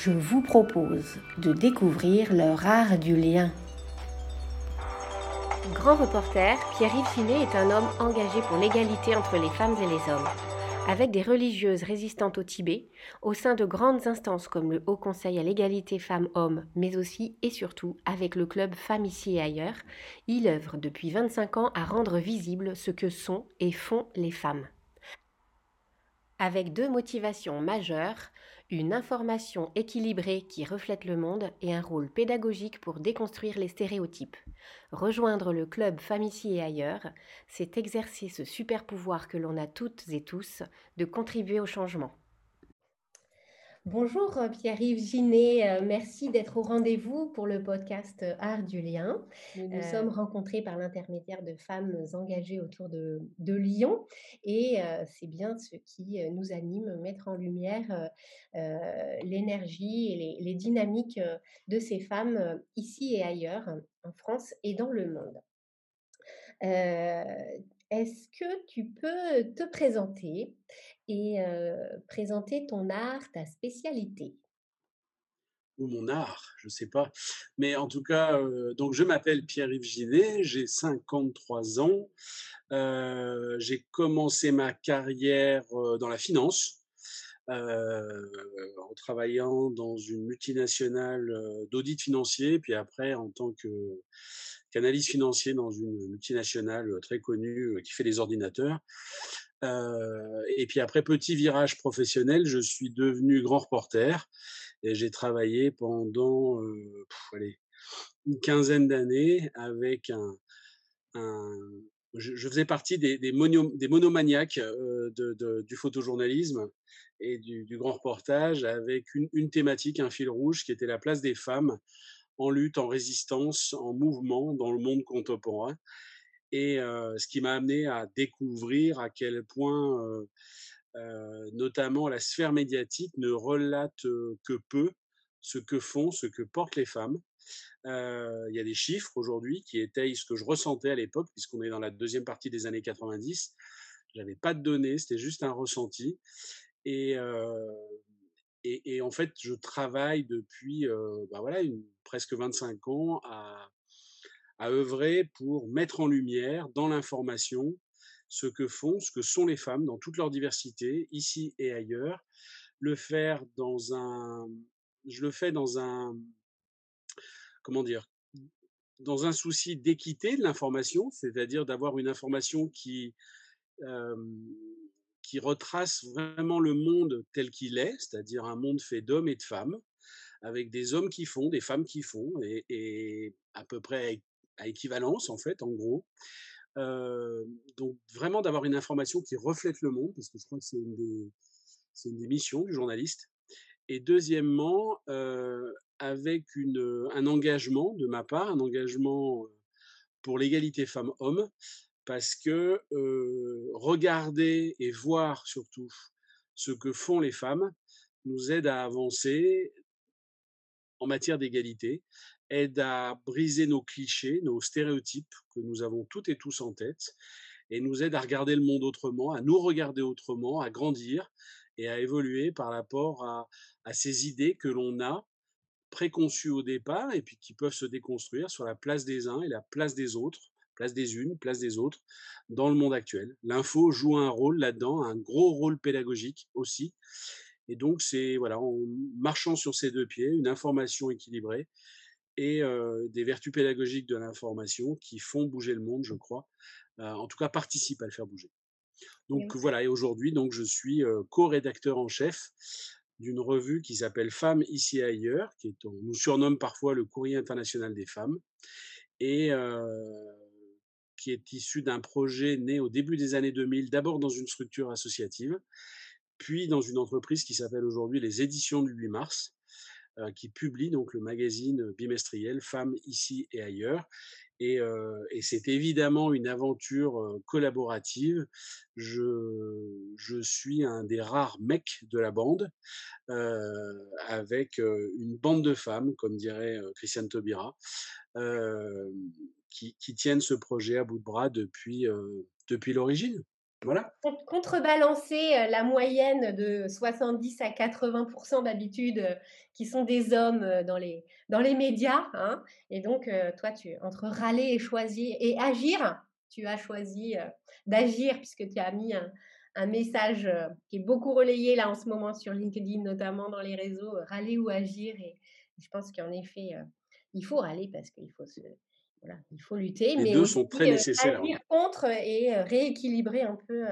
je vous propose de découvrir leur art du lien. Grand reporter, Pierre-Yves Finet est un homme engagé pour l'égalité entre les femmes et les hommes. Avec des religieuses résistantes au Tibet, au sein de grandes instances comme le Haut Conseil à l'égalité femmes-hommes, mais aussi et surtout avec le club Femmes ici et ailleurs, il œuvre depuis 25 ans à rendre visible ce que sont et font les femmes. Avec deux motivations majeures, une information équilibrée qui reflète le monde et un rôle pédagogique pour déconstruire les stéréotypes. Rejoindre le club Famici et ailleurs, c'est exercer ce super pouvoir que l'on a toutes et tous de contribuer au changement. Bonjour euh, Pierre-Yves Ginet, euh, merci d'être au rendez-vous pour le podcast euh, Art du lien. Nous sommes rencontrés par l'intermédiaire de femmes engagées autour de, Lyon et c'est bien ce qui nous anime, mettre en lumière l'énergie et les, dynamiques de ces femmes ici et ailleurs, en France et dans le monde. Est-ce que tu peux te présenter et présenter ton art, ta spécialité ou mon art, je ne sais pas. Mais en tout cas, donc je m'appelle Pierre-Yves Ginet, j'ai 53 ans. j'ai commencé ma carrière dans la finance, en travaillant dans une multinationale d'audit financier, puis après en tant que qu'analyste financier dans une multinationale très connue qui fait des ordinateurs. Euh, et puis après, petit virage professionnel, je suis devenu grand reporter et j'ai travaillé pendant euh, une quinzaine d'années avec un, je, faisais partie des, des, monomaniaques euh, du photojournalisme et du, grand reportage avec une, thématique, un fil rouge qui était la place des femmes en lutte, en résistance, en mouvement dans le monde contemporain et ce qui m'a amené à découvrir à quel point, notamment la sphère médiatique ne relate que peu ce que font, ce que portent les femmes. Il y a des chiffres aujourd'hui qui étayent ce que je ressentais à l'époque, puisqu'on est dans la deuxième partie des années 90. J'avais pas de données, c'était juste un ressenti. Et, en fait, je travaille depuis bah voilà, une, presque 25 ans à, à œuvrer pour mettre en lumière dans l'information ce que font, ce que sont les femmes dans toute leur diversité, ici et ailleurs. Le faire dans un, je le fais dans un, comment dire, dans un souci d'équité de l'information, c'est-à-dire d'avoir une information qui qui retrace vraiment le monde tel qu'il est, c'est-à-dire un monde fait d'hommes et de femmes, avec des hommes qui font, des femmes qui font, et, à peu près à équivalence, en fait, en gros. donc, vraiment d'avoir une information qui reflète le monde, parce que je crois que c'est une des, missions du journaliste. Et deuxièmement, avec un engagement de ma part, un engagement pour l'égalité femmes-hommes, parce que regarder et voir surtout ce que font les femmes nous aide à avancer en matière d'égalité aide à briser nos clichés, nos stéréotypes que nous avons toutes et tous en tête, et nous aide à regarder le monde autrement, à nous regarder autrement, à grandir et à évoluer par rapport à, ces idées que l'on a préconçues au départ et puis qui peuvent se déconstruire sur la place des uns et la place des autres, place des unes, place des autres, dans le monde actuel. L'info joue un rôle là-dedans, un gros rôle pédagogique aussi. Et donc, c'est voilà, en marchant sur ces deux pieds, une information équilibrée et des vertus pédagogiques de l'information qui font bouger le monde, je crois. en tout cas, participent à le faire bouger. Donc voilà, et aujourd'hui, donc je suis co-rédacteur en chef d'une revue qui s'appelle Femmes ici et ailleurs, qui est, on nous surnomme parfois le courrier international des femmes, et qui est issu d'un projet né au début des années 2000, d'abord dans une structure associative, puis dans une entreprise qui s'appelle aujourd'hui les Éditions du 8 mars, qui publie donc le magazine bimestriel Femmes ici et ailleurs. Et, et c'est évidemment une aventure collaborative. Je, je, suis un des rares mecs de la bande, avec une bande de femmes, comme dirait Christiane Taubira, qui, tiennent ce projet à bout de bras depuis, depuis l'origine. Voilà. Contrebalancer la moyenne de 70 à 80% d'habitude qui sont des hommes dans les, dans les médias. Hein. Et donc, toi, tu, entre râler et choisir et agir, tu as choisi d'agir puisque tu as mis un, un, message qui est beaucoup relayé là en ce moment sur LinkedIn, notamment dans les réseaux, râler ou agir. Et, je pense qu'en effet, il faut râler parce qu'il faut se, voilà, il faut lutter, les mais deux sont très nécessaires. agir contre et rééquilibrer un peu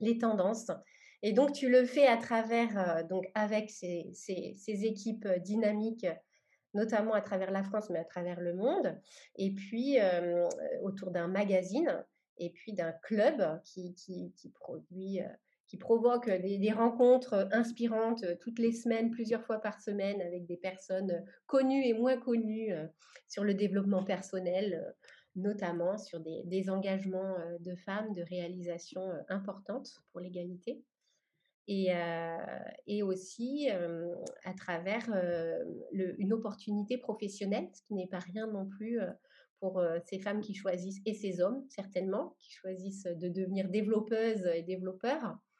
les tendances. Et donc, tu le fais à travers, donc avec ces, ces, ces, équipes dynamiques, notamment à travers la France, mais à travers le monde, et puis autour d'un magazine, et puis d'un club qui, qui, qui produit qui provoque des, rencontres inspirantes toutes les semaines, plusieurs fois par semaine, avec des personnes connues et moins connues sur le développement personnel, notamment sur des, engagements de femmes, de réalisations importantes pour l'égalité. Et, et, aussi à travers une opportunité professionnelle, ce qui n'est pas rien non plus pour ces femmes qui choisissent, et ces hommes certainement, qui choisissent de devenir développeuses et développeurs, euh,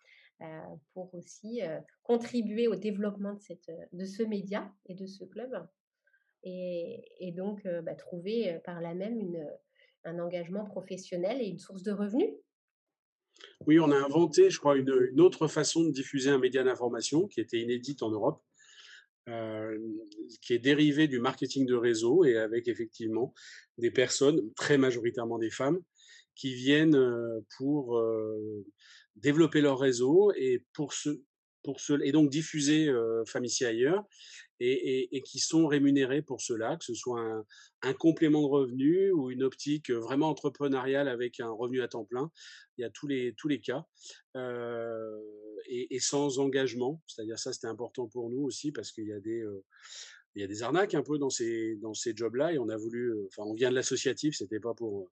pour aussi euh, contribuer au développement de, cette, de ce média et de ce club. Et, donc euh, bah, trouver par là même un engagement professionnel et une source de revenus. Oui, on a inventé, je crois, une, une autre façon de diffuser un média d'information qui était inédite en Europe, qui est dérivée du marketing de réseau et avec effectivement des personnes, très majoritairement des femmes, qui viennent pour développer leur réseau et pour ce, pour ce, et donc diffuser euh, ailleurs et, qui sont rémunérés pour cela, que ce soit un, complément de revenu ou une optique vraiment entrepreneuriale avec un revenu à temps plein. Il y a tous les, tous les cas et, et, sans engagement. C'est-à-dire ça, c'était important pour nous aussi parce qu'il y a des il y a des arnaques un peu dans ces dans ces jobs-là et on a voulu, enfin on vient de l'associatif, c'était pas pour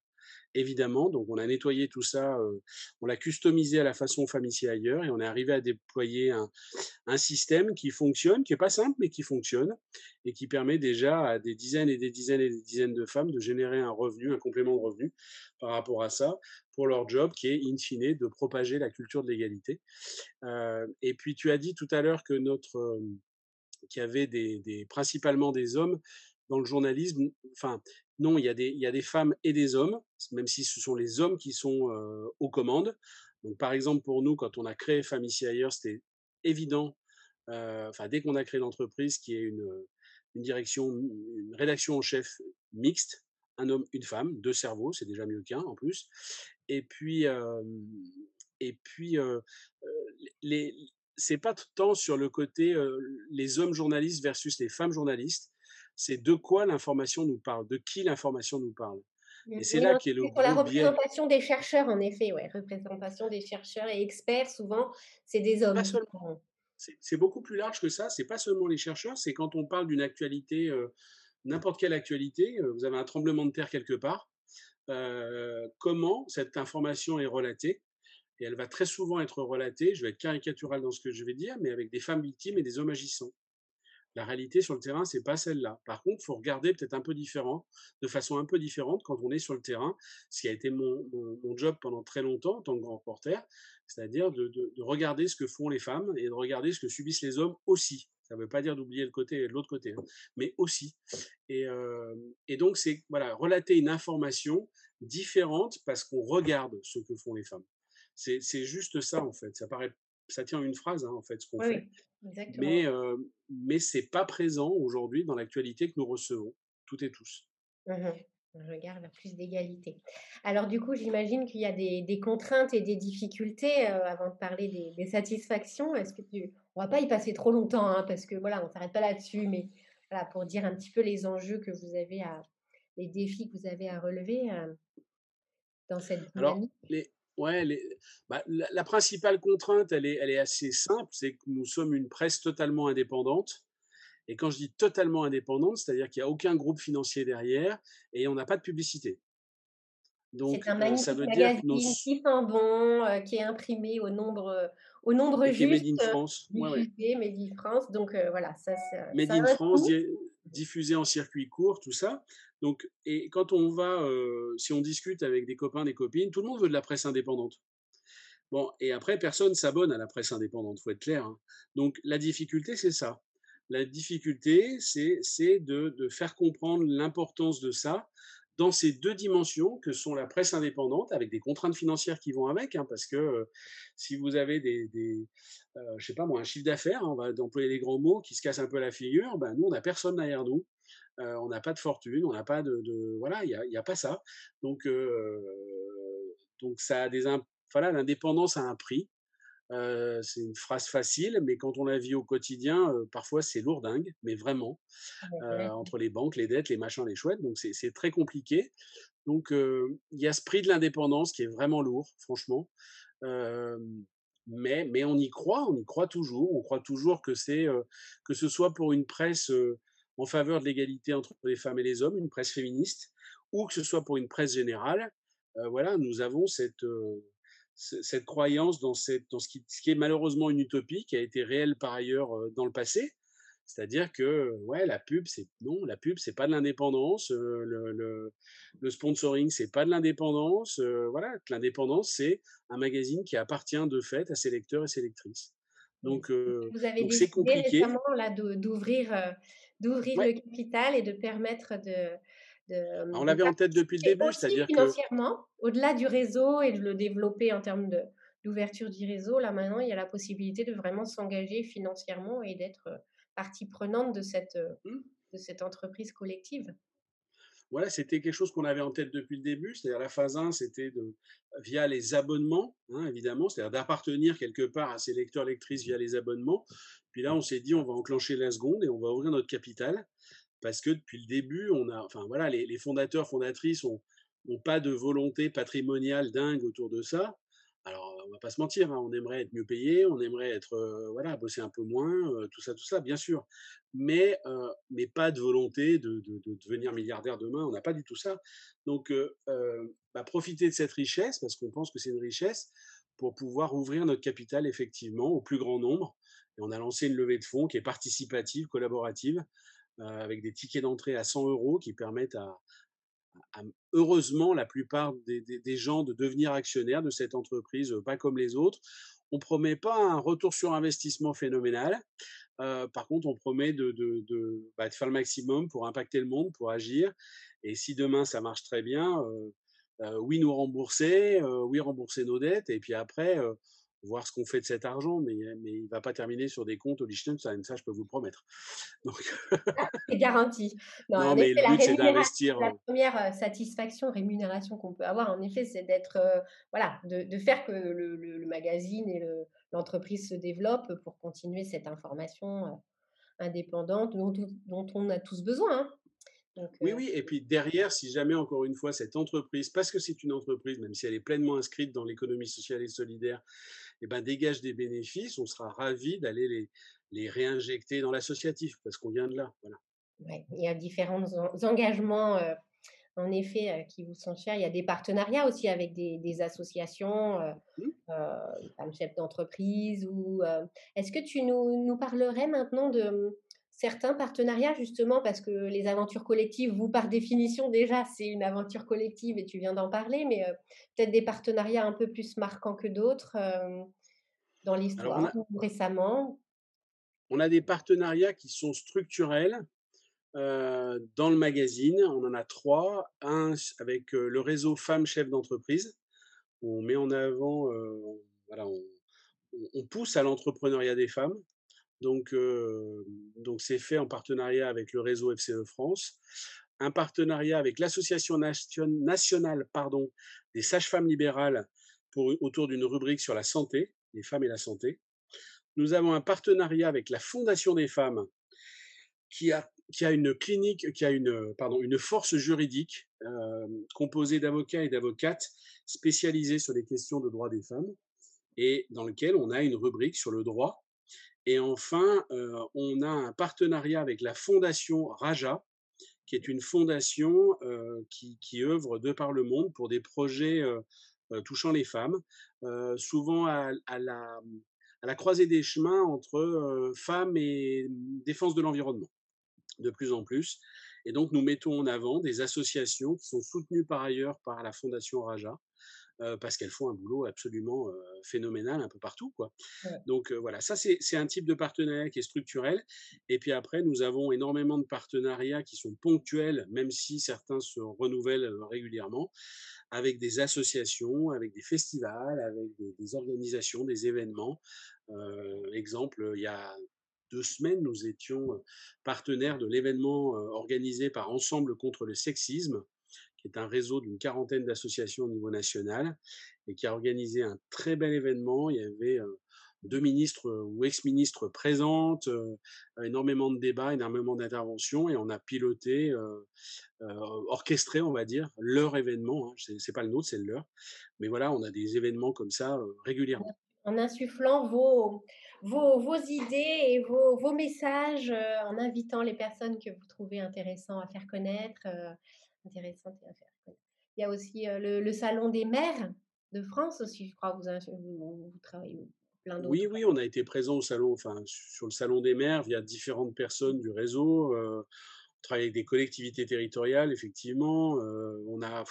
évidemment. Donc, on a nettoyé tout ça, on l'a customisé à la façon Femme ici ailleurs et on est arrivé à déployer un, un système qui fonctionne, qui est pas simple, mais qui fonctionne et qui permet déjà à des dizaines et des dizaines et des dizaines de femmes de générer un revenu, un complément de revenu par rapport à ça pour leur job qui est in fine de propager la culture de l'égalité. Euh, et puis, tu as dit tout à l'heure que notre qu'il y avait des, des, principalement des hommes dans le journalisme. Enfin, non, il y, a des, il y a des femmes et des hommes, même si ce sont les hommes qui sont aux commandes. Donc, par exemple, pour nous, quand on a créé ici ailleurs, c'était évident. Enfin, dès qu'on a créé l'entreprise, qui est une, une direction, une rédaction en chef mixte, un homme, une femme, deux cerveaux, c'est déjà mieux qu'un en plus. Et puis, et puis, c'est pas tant sur le côté les hommes journalistes versus les femmes journalistes c'est de quoi l'information nous parle, de qui l'information nous parle. Et c'est là qu'est le pour la représentation des chercheurs, en effet, ouais, représentation des chercheurs et experts, souvent, c'est des hommes. C'est beaucoup plus large que ça. C'est pas seulement les chercheurs, c'est quand on parle d'une actualité, euh, n'importe quelle actualité, euh, vous avez un tremblement de terre quelque part, euh, comment cette information est relatée. Et elle va très souvent être relatée, je vais être caricatural dans ce que je vais dire, mais avec des femmes victimes et des hommes agissants. La réalité sur le terrain, c'est pas celle-là. Par contre, faut regarder peut-être un peu différent, de façon un peu différente quand on est sur le terrain, ce qui a été mon, job pendant très longtemps en tant que grand reporter, c'est-à-dire de, regarder ce que font les femmes et de regarder ce que subissent les hommes aussi. Ça ne veut pas dire d'oublier le côté l'autre côté, hein, mais aussi. Et, euh, et donc, c'est voilà, relater une information différente parce qu'on regarde ce que font les femmes. C'est juste ça, en fait. Ça paraît ça tient une phrase, hein, en fait, ce qu'on fait. Exactement. Mais, euh, mais ce n'est pas présent aujourd'hui dans l'actualité que nous recevons, toutes et tous. Mmh On regarde plus d'égalité. Alors du coup, j'imagine qu'il y a des, des, contraintes et des difficultés euh, avant de parler des, des satisfactions. Est-ce que tu... On va pas y passer trop longtemps hein, parce que voilà, on s'arrête pas là-dessus, mais voilà, pour dire un petit peu les enjeux que vous avez à, les défis que vous avez à relever euh, dans cette dynamique? Alors, les, Ouais, bah, la, principale contrainte, elle est, elle est assez simple, c'est que nous sommes une presse totalement indépendante. Et quand je dis totalement indépendante, c'est-à-dire qu'il n'y a aucun groupe financier derrière et on n'a pas de publicité. Donc, un euh, ça veut dire que nos... qui sent bon, euh, qui est imprimé au nombre, au nombre juste. Qui est Made in France. Diffusé, Made in France. Donc euh, voilà, ça, ça Made in France, diffusé en circuit court, tout ça. Donc, et quand on va, euh, si on discute avec des copains, des copines, tout le monde veut de la presse indépendante. Bon, et après, personne s'abonne à la presse indépendante, faut être clair. Hein. Donc, la difficulté, c'est ça. La difficulté, c'est de, de faire comprendre l'importance de ça dans ces deux dimensions que sont la presse indépendante, avec des contraintes financières qui vont avec, hein, parce que euh, si vous avez des, euh, je sais pas moi, un chiffre d'affaires, on va employer les grands mots, qui se cassent un peu la figure, ben, nous, on n'a personne derrière nous. Euh, on n'a pas de fortune, on n'a pas de, voilà, il n'y a, a, pas ça. Donc, donc ça a des, voilà, l'indépendance a un prix. Euh, c'est une phrase facile, mais quand on la vit au quotidien, parfois c'est lourdingue, mais vraiment, entre les banques, les dettes, les machins, les chouettes, donc c'est très compliqué. Donc il y a ce prix de l'indépendance qui est vraiment lourd, franchement. mais, mais on y croit, on y croit toujours. On croit toujours que c'est que ce soit pour une presse en faveur de l'égalité entre les femmes et les hommes, une presse féministe, ou que ce soit pour une presse générale, voilà, nous avons cette, cette croyance dans, cette, dans ce, qui, ce, qui, est malheureusement une utopie qui a été réelle par ailleurs euh, dans le passé. C'est-à-dire que ouais, la pub, c'est non, la pub, c'est pas de l'indépendance. le, le, le, sponsoring, c'est pas de l'indépendance. voilà, l'indépendance, c'est un magazine qui appartient de fait à ses lecteurs et ses lectrices. Donc, vous avez décidé compliqué. récemment là d'ouvrir d'ouvrir le capital et de permettre de. De on l'avait en tête depuis le début, c'est-à-dire que. Financièrement, au-delà du réseau et de le développer en termes de, d'ouverture du réseau, là maintenant, il y a la possibilité de vraiment s'engager financièrement et d'être partie prenante de cette, mmh. de cette entreprise collective. Voilà, c'était quelque chose qu'on avait en tête depuis le début, c'est-à-dire la phase 1, c'était de, via les abonnements, hein, évidemment, c'est-à-dire d'appartenir quelque part à ses lecteurs, lectrices via les abonnements. Puis là, on s'est dit, on va enclencher la seconde et on va ouvrir notre capital, parce que depuis le début, on a, enfin voilà, les, fondateurs, fondatrices ont, pas de volonté patrimoniale dingue autour de ça. Alors, on va pas se mentir, hein, on aimerait être mieux payé, on aimerait être, euh, voilà, bosser un peu moins, euh, tout ça, tout ça, bien sûr. Mais, euh, mais pas de volonté de, devenir milliardaire demain, on n'a pas du tout ça. Donc, bah, profiter de cette richesse, parce qu'on pense que c'est une richesse, pour pouvoir ouvrir notre capital effectivement au plus grand nombre. Et on a lancé une levée de fonds qui est participative, collaborative, avec des tickets d'entrée à 100 euros qui permettent à, heureusement la plupart des, gens de devenir actionnaires de cette entreprise, pas comme les autres. On promet pas un retour sur investissement phénoménal. Euh, par contre, on promet de, bah, de, faire le maximum pour impacter le monde, pour agir. Et si demain ça marche très bien, euh, euh, oui nous rembourser, oui rembourser nos dettes, et puis après voir ce qu'on fait de cet argent, mais, mais il ne va pas terminer sur des comptes au Liechtenstein, ça je peux vous le promettre. Ah, c'est garanti. Non, mais le but c'est d'investir. La première euh, satisfaction, rémunération qu'on peut avoir, en effet, c'est d'être, euh, voilà, de, de, faire que le, le, magazine et l'entreprise se développent pour continuer cette information euh, indépendante dont, dont, on a tous besoin. Hein oui, oui, et puis derrière, si jamais, encore une fois, cette entreprise, parce que c'est une entreprise, même si elle est pleinement inscrite dans l'économie sociale et solidaire, eh ben, dégage des bénéfices, on sera ravi d'aller les, les réinjecter dans l'associatif, parce qu'on vient de là. Voilà. il y a différents engagements, en effet, qui vous sont chers. Il y a des partenariats aussi avec des, associations, mmh. chefs d'entreprise. Ou, est-ce que tu nous, nous parlerais maintenant de certains partenariats justement parce que les aventures collectives, vous par définition déjà, c'est une aventure collective et tu viens d'en parler, mais heu, peut-être des partenariats un peu plus marquants que d'autres, hem, dans l'histoire ou récemment? on a des partenariats qui sont structurels, heu, dans le magazine. On en a 3. Un avec, le réseau femmes chefs d'entreprise, où on met en avant, voilà, on on pousse à l'entrepreneuriat des femmes. Donc, c'est fait en partenariat avec le réseau FCE France. Un partenariat avec l'association nation nationale, des sages-femmes libérales pour autour d'une rubrique sur la santé, les femmes et la santé. Nous avons un partenariat avec la Fondation des femmes qui a une clinique, qui a une, force juridique, composée d'avocats et d'avocates spécialisés sur les questions de droits des femmes et dans lequel on a une rubrique sur le droit et enfin, heu, on a un partenariat avec la fondation Raja, qui est une fondation, heu, qui œuvre de par le monde pour des projets, heu, touchant les femmes, souvent à la, croisée des chemins entre, femmes et défense de l'environnement, de plus en plus. Et donc nous mettons en avant des associations qui sont soutenues par ailleurs par la fondation Raja, heu, parce qu'elles font un boulot absolument, heu, phénoménal un peu partout, quoi. Ouais. Donc, heu, voilà, ça c'est un type de partenariat qui est structurel et puis après nous avons énormément de partenariats qui sont ponctuels, même si certains se renouvellent, régulièrement, avec des associations, avec des festivals, avec des des organisations, des événements. Exemple, il y a 2 semaines, nous étions, partenaires de l'événement, organisé par Ensemble contre le sexisme, qui est un réseau d'une quarantaine d'associations au niveau national et qui a organisé un très bel événement. Il y avait, heu, 2 ministres, heu, ou ex-ministres présentes, heu, énormément de débats, énormément d'interventions et on a piloté, orchestré, on va dire, leur événement, hein. C'est pas le nôtre, c'est le leur. Mais voilà, on a des événements comme ça, régulièrement. En insufflant vos vos vos idées et vos vos messages, en invitant les personnes que vous trouvez intéressant à faire connaître, heu, intéressantes et à faire connaître. Il y a aussi, le le salon des maires de France aussi, je crois, vous vous vous travaillez plein Oui, d'autres oui, on a été présent au salon, enfin, sur le salon des maires via différentes personnes du réseau, travaille avec des collectivités territoriales, effectivement, heu, on a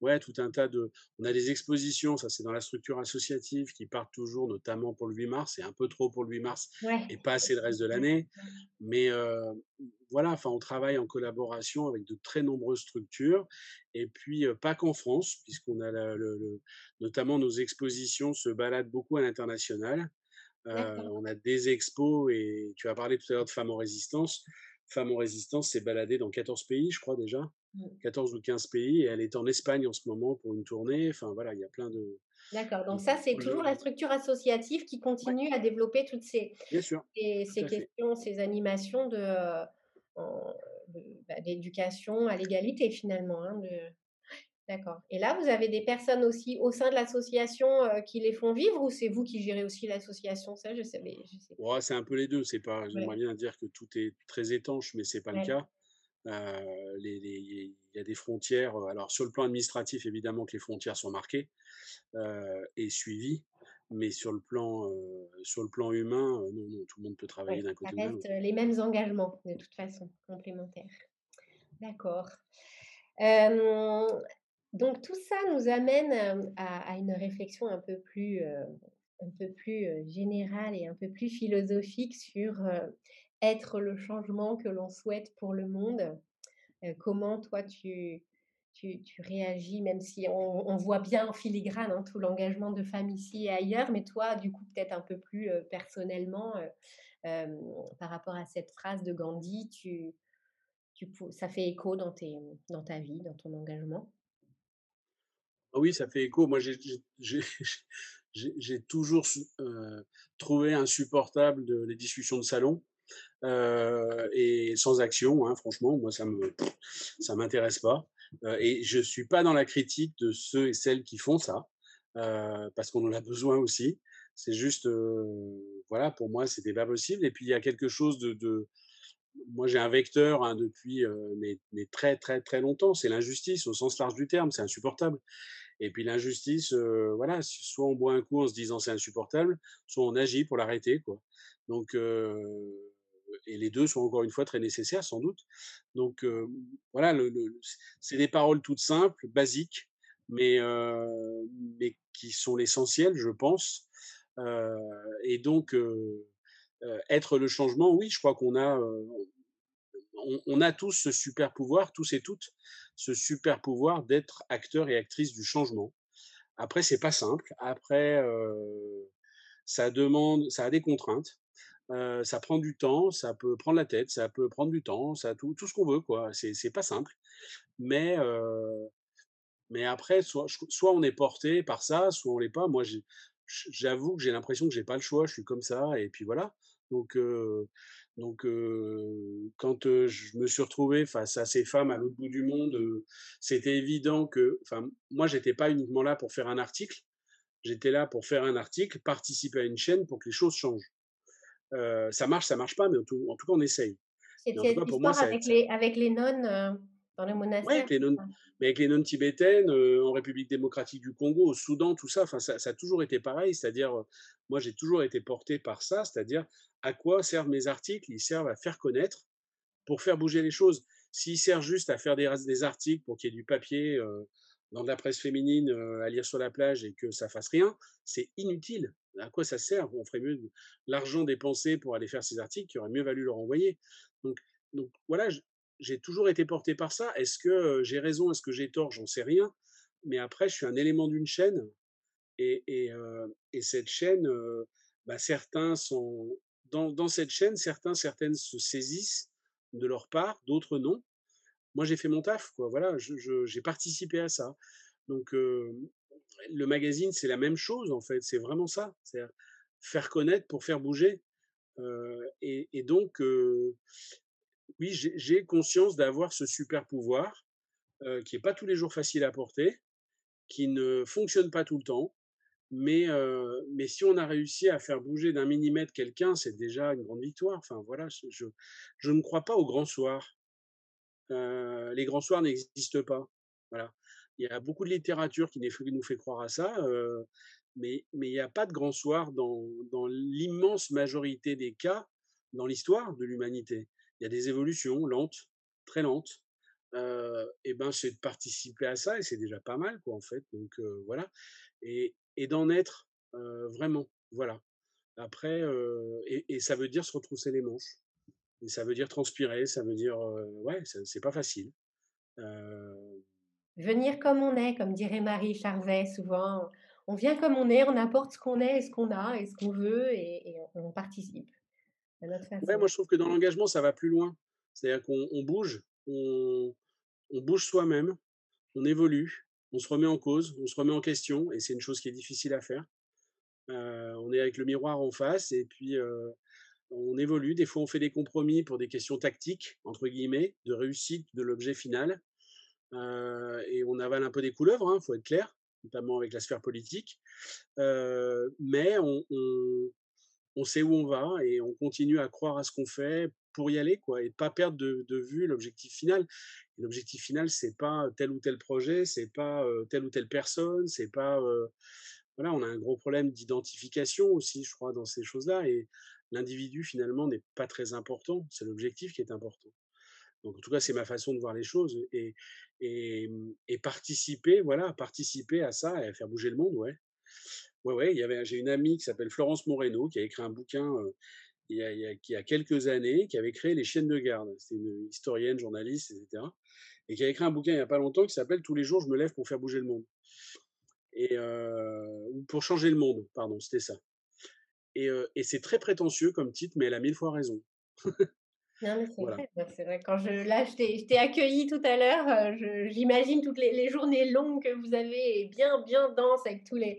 ouais, tout un tas de on a des expositions, ça c'est dans la structure associative qui partent toujours, notamment pour le 8 mars et un peu trop pour le 8 mars ouais, et pas assez le reste de l'année. Mais, heu, voilà, enfin, on travaille en collaboration avec de très nombreuses structures et puis, heu, pas qu'en France, puisqu'on a la le le notamment nos expositions se baladent beaucoup à l'international. On a des expos et tu as parlé tout à l'heure de Femmes en résistance. Femmes en résistance s'est baladée dans 14 pays, je crois déjà, Mmh. 14 ou 15 pays et elle est en Espagne en ce moment pour une tournée. Enfin voilà, il y a plein de D'accord, donc ça, c'est toujours la structure associative qui ouais, continue à développer toutes ces bien sûr, ces tout ces à fait. questions, ces animations de, de, bah, d'éducation à l'égalité finalement, hein, de d'accord et là, vous avez des personnes aussi au sein de l'association, heu, qui les font vivre ou c'est vous qui gérez aussi l'association? Ça, je sais Ouais, c'est un peu les 2. c'est pas j'aimerais bien dire que tout est très étanche, mais c'est pas le cas. Les il y a des frontières, heu, alors sur le plan administratif, évidemment que les frontières sont marquées, et suivies, mais sur le plan, sur le plan humain, heu, non, non, tout le monde peut travailler ouais, d'un ça côté ou de reste, les mêmes engagements de toute façon, complémentaires. D'accord. Donc tout ça nous amène, à une réflexion un peu plus, un peu plus, générale et un peu plus philosophique sur, être le changement que l'on souhaite pour le monde. Comment toi tu tu réagis, même si on voit bien en filigrane, hein, tout l'engagement de femmes ici et ailleurs, mais toi, du coup, peut-être un peu plus, personnellement, par rapport à cette phrase de Gandhi, tu tu ça fait écho dans tes dans ta vie, dans ton engagement? Ah oui, ça fait écho. Moi, j'ai toujours heu, trouvé insupportable les discussions de salon, heu et sans action, hein, franchement, moi ça me ça m'intéresse pas, heu et je suis pas dans la critique de ceux et celles qui font ça, parce qu'on en a besoin aussi. C'est juste, voilà, pour moi, c'était pas possible et puis il y a quelque chose de moi, j'ai un vecteur, hein, depuis, très, très, très longtemps, c'est l'injustice au sens large du terme, c'est insupportable. Et puis l'injustice, voilà, soit on boit un coup en se disant: «C'est insupportable», soit on agit pour l'arrêter, quoi. Donc et les deux sont encore une fois très nécessaires sans doute. Donc voilà, c'est des paroles toutes simples, basiques, mais, mais qui sont l'essentiel, je pense. et donc, être le changement, oui, je crois qu'on a, on, a tous ce super pouvoir, tous et toutes, ce super pouvoir d'être acteurs et actrices du changement. Après, c'est pas simple. Après, ça demande, ça a des contraintes. ça prend du temps, ça peut prendre la tête, ça peut prendre du temps, ça tout, tout ce qu'on veut, quoi. C'est, pas simple. Mais, mais après, soit, soit on est porté par ça, soit on l'est pas. Moi, j'avoue que j'ai l'impression que j'ai pas le choix. Je suis comme ça, et puis voilà. Donc, donc, quand je me suis retrouvé face à ces femmes à l'autre bout du monde, c'était évident que, enfin, moi, j'étais pas uniquement là pour faire un article. J'étais là pour faire un article, participer à une chaîne pour que les choses changent. ça marche, ça marche pas, mais en tout, en tout cas, on essaye. C'était l'histoire avec, les, avec les nonnes dans le monastère. avec les nonnes, mais avec les nonnes tibétaines, en République démocratique du Congo, au Soudan, tout ça, ça, ça a toujours été pareil. C'est-à-dire, moi, j'ai toujours été porté par ça, c'est-à-dire à quoi servent mes articles? Ils servent à faire connaître, pour faire bouger les choses. S'ils servent juste à faire des, des articles pour qu'il y ait du papier dans de la presse féminine à lire sur la plage et que ça fasse rien, c'est inutile. À quoi ça sert? On ferait mieux l'argent dépensé pour aller faire ces articles qui aurait mieux valu leur envoyer. Donc, donc voilà, j'ai toujours été porté par ça. Est-ce que j'ai raison Est-ce que j'ai tort? J'en sais rien. Mais après, je suis un élément d'une chaîne. Et, et, et cette chaîne, bah, certains sont, dans, cette chaîne, certains, certaines se saisissent de leur part, d'autres non. Moi, j'ai fait mon taf, quoi. Voilà, j'ai participé à ça. Donc, le magazine, c'est la même chose, en fait. C'est vraiment ça. C'est faire connaître pour faire bouger. et, donc, oui, j'ai conscience d'avoir ce super pouvoir qui n'est pas tous les jours facile à porter, qui ne fonctionne pas tout le temps, mais, mais si on a réussi à faire bouger d'un millimètre quelqu'un, c'est déjà une grande victoire. Enfin, voilà, je, ne crois pas aux grands soirs. les grands soirs n'existent pas. Voilà. Il y a beaucoup de littérature qui nous fait croire à ça, mais, il n'y a pas de grand soir dans l'immense majorité des cas dans l'histoire de l'humanité. Il y a des évolutions lentes, très lentes. et ben c'est de participer à ça et c'est déjà pas mal quoi en fait donc voilà et, et d'en être vraiment. Voilà. Après, et, ça veut dire se retrousser les manches. Et ça veut dire transpirer, ça veut dire, ouais, c'est pas facile. Venir comme on est, comme dirait Marie Charvet souvent. On vient comme on est, on apporte ce qu'on est, ce qu'on a et ce qu'on veut, et, on, participe. Ouais, moi je trouve que dans l'engagement, ça va plus loin. C'est-à-dire qu'on bouge, on, on bouge soi-même, on évolue, on se remet en cause, on se remet en question, et c'est une chose qui est difficile à faire. on est avec le miroir en face, et puis on évolue. Des fois, on fait des compromis pour des questions tactiques, entre guillemets, de réussite de l'objet final. et on avale un peu des couleuvres, il hein, faut être clair, notamment avec la sphère politique. mais on, on, sait où on va et on continue à croire à ce qu'on fait pour y aller, quoi, et pas perdre de, vue l'objectif final. L'objectif final, c'est pas tel ou tel projet, c'est pas telle ou telle personne, c'est pas voilà, on a un gros problème d'identification aussi, je crois, dans ces choses-là, et l'individu finalement n'est pas très important, c'est l'objectif qui est important. Donc en tout cas, c'est ma façon de voir les choses et, et, et, participer, voilà, participer à ça et à faire bouger le monde, ouais. Ouais, ouais, il y avait, j'ai une amie qui s'appelle Florence Moreno qui a écrit un bouquin il y, a, il, y a, quelques années, qui avait créé les chiennes de garde. C'était une historienne, journaliste, etc. Et qui a écrit un bouquin il n'y a pas longtemps qui s'appelle Tous les jours, je me lève pour faire bouger le monde. Et, euh, pour changer le monde, pardon, c'était ça. Et, euh, et c'est très prétentieux comme titre, mais elle a mille fois raison. Non, mais c'est vrai, c'est vrai. Quand je, là, je t'ai accueilli tout à l'heure, j'imagine toutes les, les, journées longues que vous avez et bien, bien denses avec tous les,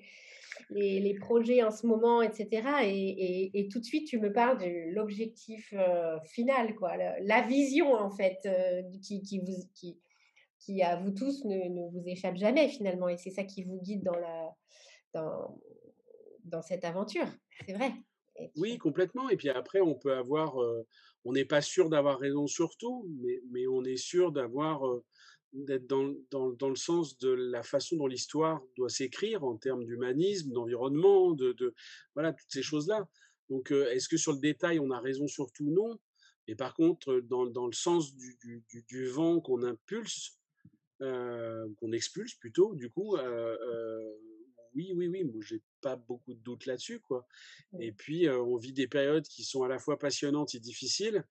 les, projets en ce moment, etc. Et, tout de suite, tu me parles de l'objectif euh, final, quoi, la, vision en fait, euh, qui, qui, vous, qui, qui, à vous tous ne, ne, vous échappe jamais finalement. Et c'est ça qui vous guide dans, la, dans, dans cette aventure. C'est vrai. Oui, complètement. Et puis après, on peut avoir, euh, on n'est pas sûr d'avoir raison sur tout, mais, mais on est sûr d'avoir d'être dans, dans, dans, le sens de la façon dont l'histoire doit s'écrire en termes d'humanisme, d'environnement, de, de, voilà toutes ces choses-là. Donc, est-ce que sur le détail on a raison sur tout? Non. Et par contre, dans, dans le sens du, du, du, vent qu'on impulse, euh, qu'on expulse plutôt, du coup, euh, euh, oui, oui, oui, moi j'ai pas beaucoup de doutes là-dessus, quoi. Et puis, on vit des périodes qui sont à la fois passionnantes et difficiles,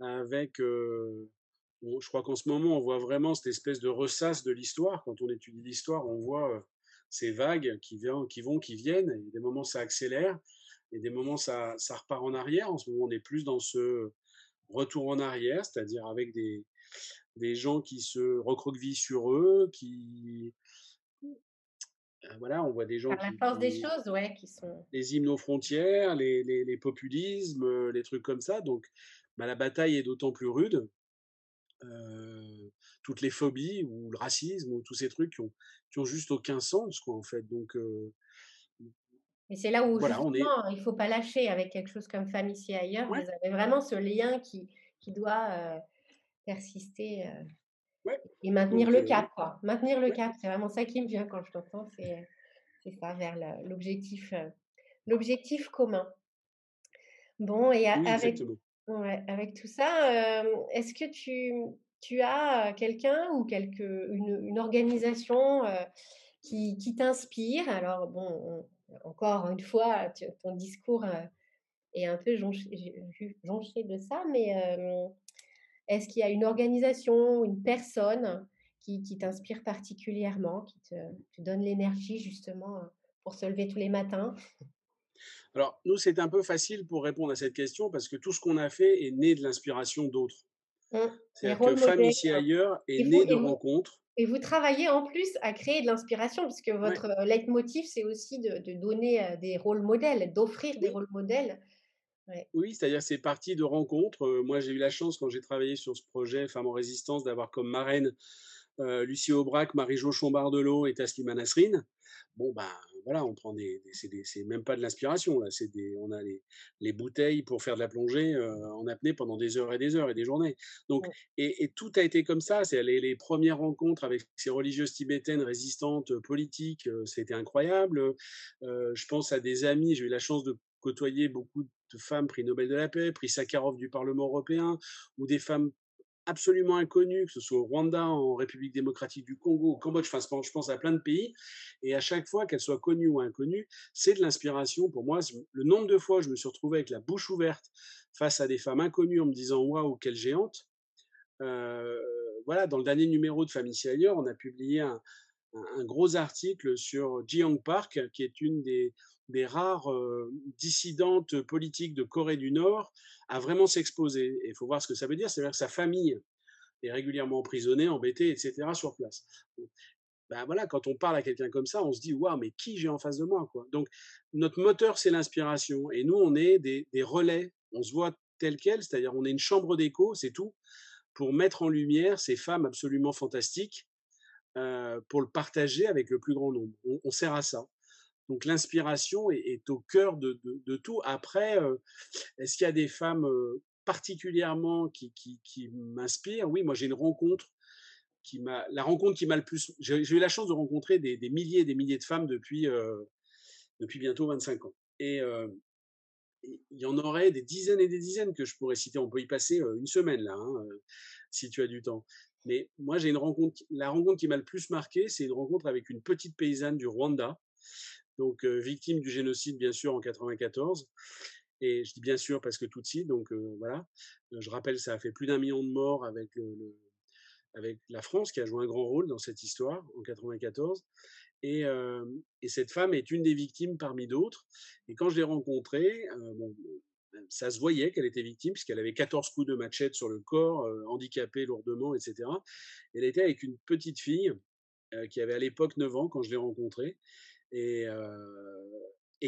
avec, je crois qu'en ce moment, on voit vraiment cette espèce de ressasse de l'histoire. Quand on étudie l'histoire, on voit ces vagues qui, viennent, qui vont, qui viennent. Et des moments, ça accélère. Et des moments, ça, ça repart en arrière. En ce moment, on est plus dans ce retour en arrière, c'est-à-dire avec des, des gens qui se recroquevillent sur eux, qui. Voilà, on voit des gens. Par la force des choses, ouais, qui sont. Les hymnes aux frontières, les, les, les populismes, les trucs comme ça. Donc, bah, la bataille est d'autant plus rude. Euh, toutes les phobies ou le racisme ou tous ces trucs qui ont, qui ont juste aucun sens, quoi, en fait. Donc, euh, et c'est là où justement, il ne faut pas lâcher avec quelque chose comme Femme ici ailleurs. Vous avez vraiment ce lien qui, qui doit euh, persister et maintenir le cap. Quoi. Maintenir le cap, c'est vraiment ça qui me vient quand je t'entends. C'est, c'est ça, vers l'objectif, l'objectif commun. Bon, et avec, avec tout ça, est-ce que tu, tu as quelqu'un ou quelque, une, organisation qui, t'inspire? Alors, bon, encore une fois, ton discours est un peu jonché, de ça, mais est-ce qu'il y a une organisation, une personne qui, t'inspire particulièrement, qui te donne l'énergie justement pour se lever tous les matins? Alors, nous, c'est un peu facile pour répondre à cette question parce que tout ce qu'on a fait est né de l'inspiration d'autres. Mmh. C'est-à-dire que Femme ici ailleurs est né de rencontres. Et vous travaillez en plus à créer de l'inspiration, puisque votre ouais. leitmotiv, c'est aussi de, de, donner des rôles modèles, d'offrir des rôles modèles. Ouais. Oui, c'est-à-dire c'est parti de rencontres. Moi, j'ai eu la chance, quand j'ai travaillé sur ce projet Femmes en résistance, d'avoir comme marraine euh, Lucie Aubrac, Marie-Jo Chombardelot et Taslimah Nasrine. Bon, ben voilà, on prend des, des c'est même pas de l'inspiration là, c'est des, on a les, les, bouteilles pour faire de la plongée euh, en apnée pendant des heures et des heures et des journées. Donc, ouais. et, et, tout a été comme ça. C'est les, les, premières rencontres avec ces religieuses tibétaines résistantes politiques, euh, c'était incroyable. Euh, je pense à des amis, j'ai eu la chance de côtoyer beaucoup de femmes prix Nobel de la paix, prix Sakharov du Parlement européen, ou des femmes absolument inconnus, que ce soit au Rwanda, en République démocratique du Congo, au Cambodge, je pense à plein de pays, et à chaque fois, qu'elles soient connues ou inconnues, c'est de l'inspiration pour moi. Le nombre de fois, je me suis retrouvé avec la bouche ouverte face à des femmes inconnues en me disant waouh, quelle géante. Euh, voilà, dans le dernier numéro de Famille ailleurs, on a publié un, gros article sur Jiang Park, qui est une des, des rares euh, dissidentes politiques de Corée du Nord à vraiment s'exposer. Il faut voir ce que ça veut dire. C'est-à-dire que sa famille est régulièrement emprisonnée, embêtée, etc. sur place. Ben voilà, quand on parle à quelqu'un comme ça, on se dit waouh, mais qui j'ai en face de moi quoi? Donc notre moteur c'est l'inspiration et nous on est des, relais. On se voit tel quel, c'est-à-dire on est une chambre d'écho, c'est tout, pour mettre en lumière ces femmes absolument fantastiques, pour le partager avec le plus grand nombre. On sert à ça. Donc l'inspiration est, au cœur de, tout. Après, est-ce qu'il y a des femmes particulièrement qui, m'inspirent? Oui, moi j'ai une rencontre qui m'a, la rencontre qui m'a le plus. J'ai eu la chance de rencontrer des, milliers et des milliers de femmes depuis depuis bientôt 25 ans. Et il y en aurait des dizaines et des dizaines que je pourrais citer. On peut y passer une semaine là, hein, si tu as du temps. Mais moi, j'ai une rencontre. La rencontre qui m'a le plus marqué, c'est une rencontre avec une petite paysanne du Rwanda donc victime du génocide bien sûr en 94. Et je dis bien sûr parce que suite, donc voilà. Je rappelle, ça a fait plus d'un million de morts avec la France qui a joué un grand rôle dans cette histoire en 94. Et, et cette femme est une des victimes parmi d'autres. Et quand je l'ai rencontrée, bon, ça se voyait qu'elle était victime puisqu'elle avait 14 coups de machette sur le corps, handicapée lourdement, etc. Elle était avec une petite fille qui avait à l'époque 9 ans quand je l'ai rencontrée et,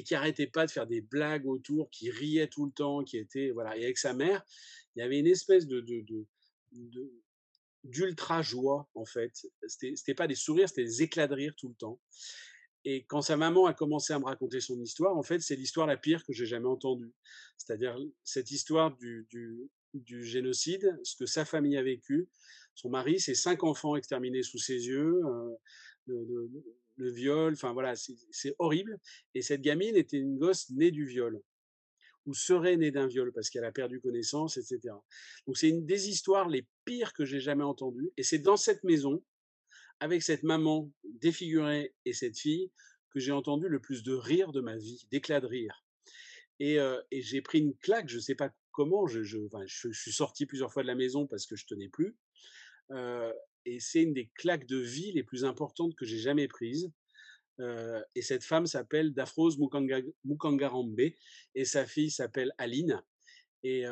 qui arrêtait pas de faire des blagues autour, qui riait tout le temps, qui était voilà. Et avec sa mère, il y avait une espèce de, d'ultra joie en fait. C'était, c'était pas des sourires, c'était des éclats de rire tout le temps. Et quand sa maman a commencé à me raconter son histoire, en fait, c'est l'histoire la pire que j'ai jamais entendue. C'est-à-dire cette histoire du, du, génocide, ce que sa famille a vécu, son mari, ses cinq enfants exterminés sous ses yeux, le viol, enfin voilà, c'est horrible. Et cette gamine était une gosse née du viol. ou serait née d'un viol parce qu'elle a perdu connaissance, etc. Donc c'est une des histoires les pires que j'ai jamais entendues. Et c'est dans cette maison, avec cette maman défigurée et cette fille, que j'ai entendu le plus de rire de ma vie, d'éclats de rire. Et, et j'ai pris une claque, je ne sais pas comment, je, suis sorti plusieurs fois de la maison parce que je tenais plus. Et c'est une des claques de vie les plus importantes que j'ai jamais prises. et cette femme s'appelle Dafrose Mukangarambe et sa fille s'appelle Aline. Et,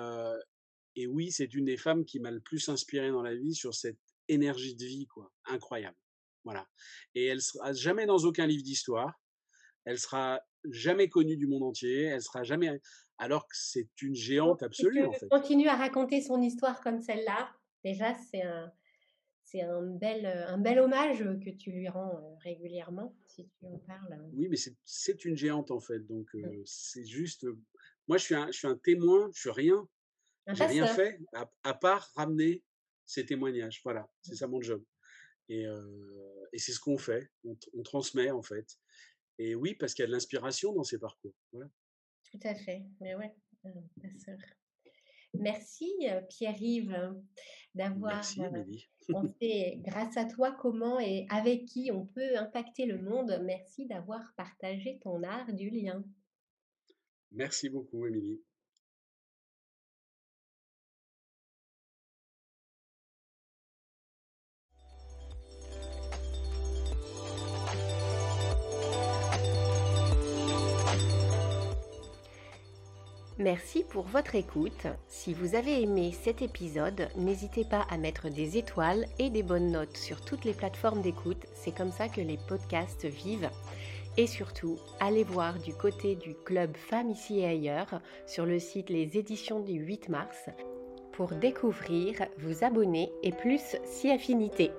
et oui, c'est une des femmes qui m'a le plus inspiré dans la vie sur cette énergie de vie, quoi, incroyable. Voilà. Et elle sera jamais dans aucun livre d'histoire. Elle sera jamais connue du monde entier. Elle sera jamais, alors que c'est une géante absolue en fait. Continue à raconter son histoire comme celle-là? Déjà, c'est un, c'est un bel, un bel hommage que tu lui rends régulièrement, si tu en parles. Oui, mais c'est une géante en fait. Donc mmh. c'est juste, moi je suis un, je suis un témoin, je suis rien. J'ai rien fait à, part ramener ces témoignages. Voilà, c'est mmh. ça mon job. Et, et c'est ce qu'on fait. On, on, transmet en fait. Et oui, parce qu'il y a de l'inspiration dans ces parcours. Voilà. Tout à fait. Mais ouais, sœur. Merci Pierre-Yves d'avoir pensé grâce à toi comment et avec qui on peut impacter le monde. Merci d'avoir partagé ton art du lien. Merci beaucoup Émilie. Merci pour votre écoute. Si vous avez aimé cet épisode, n'hésitez pas à mettre des étoiles et des bonnes notes sur toutes les plateformes d'écoute. C'est comme ça que les podcasts vivent. Et surtout, allez voir du côté du club Femmes ici et ailleurs sur le site Les éditions du 8 mars pour découvrir, vous abonner et plus si affinité.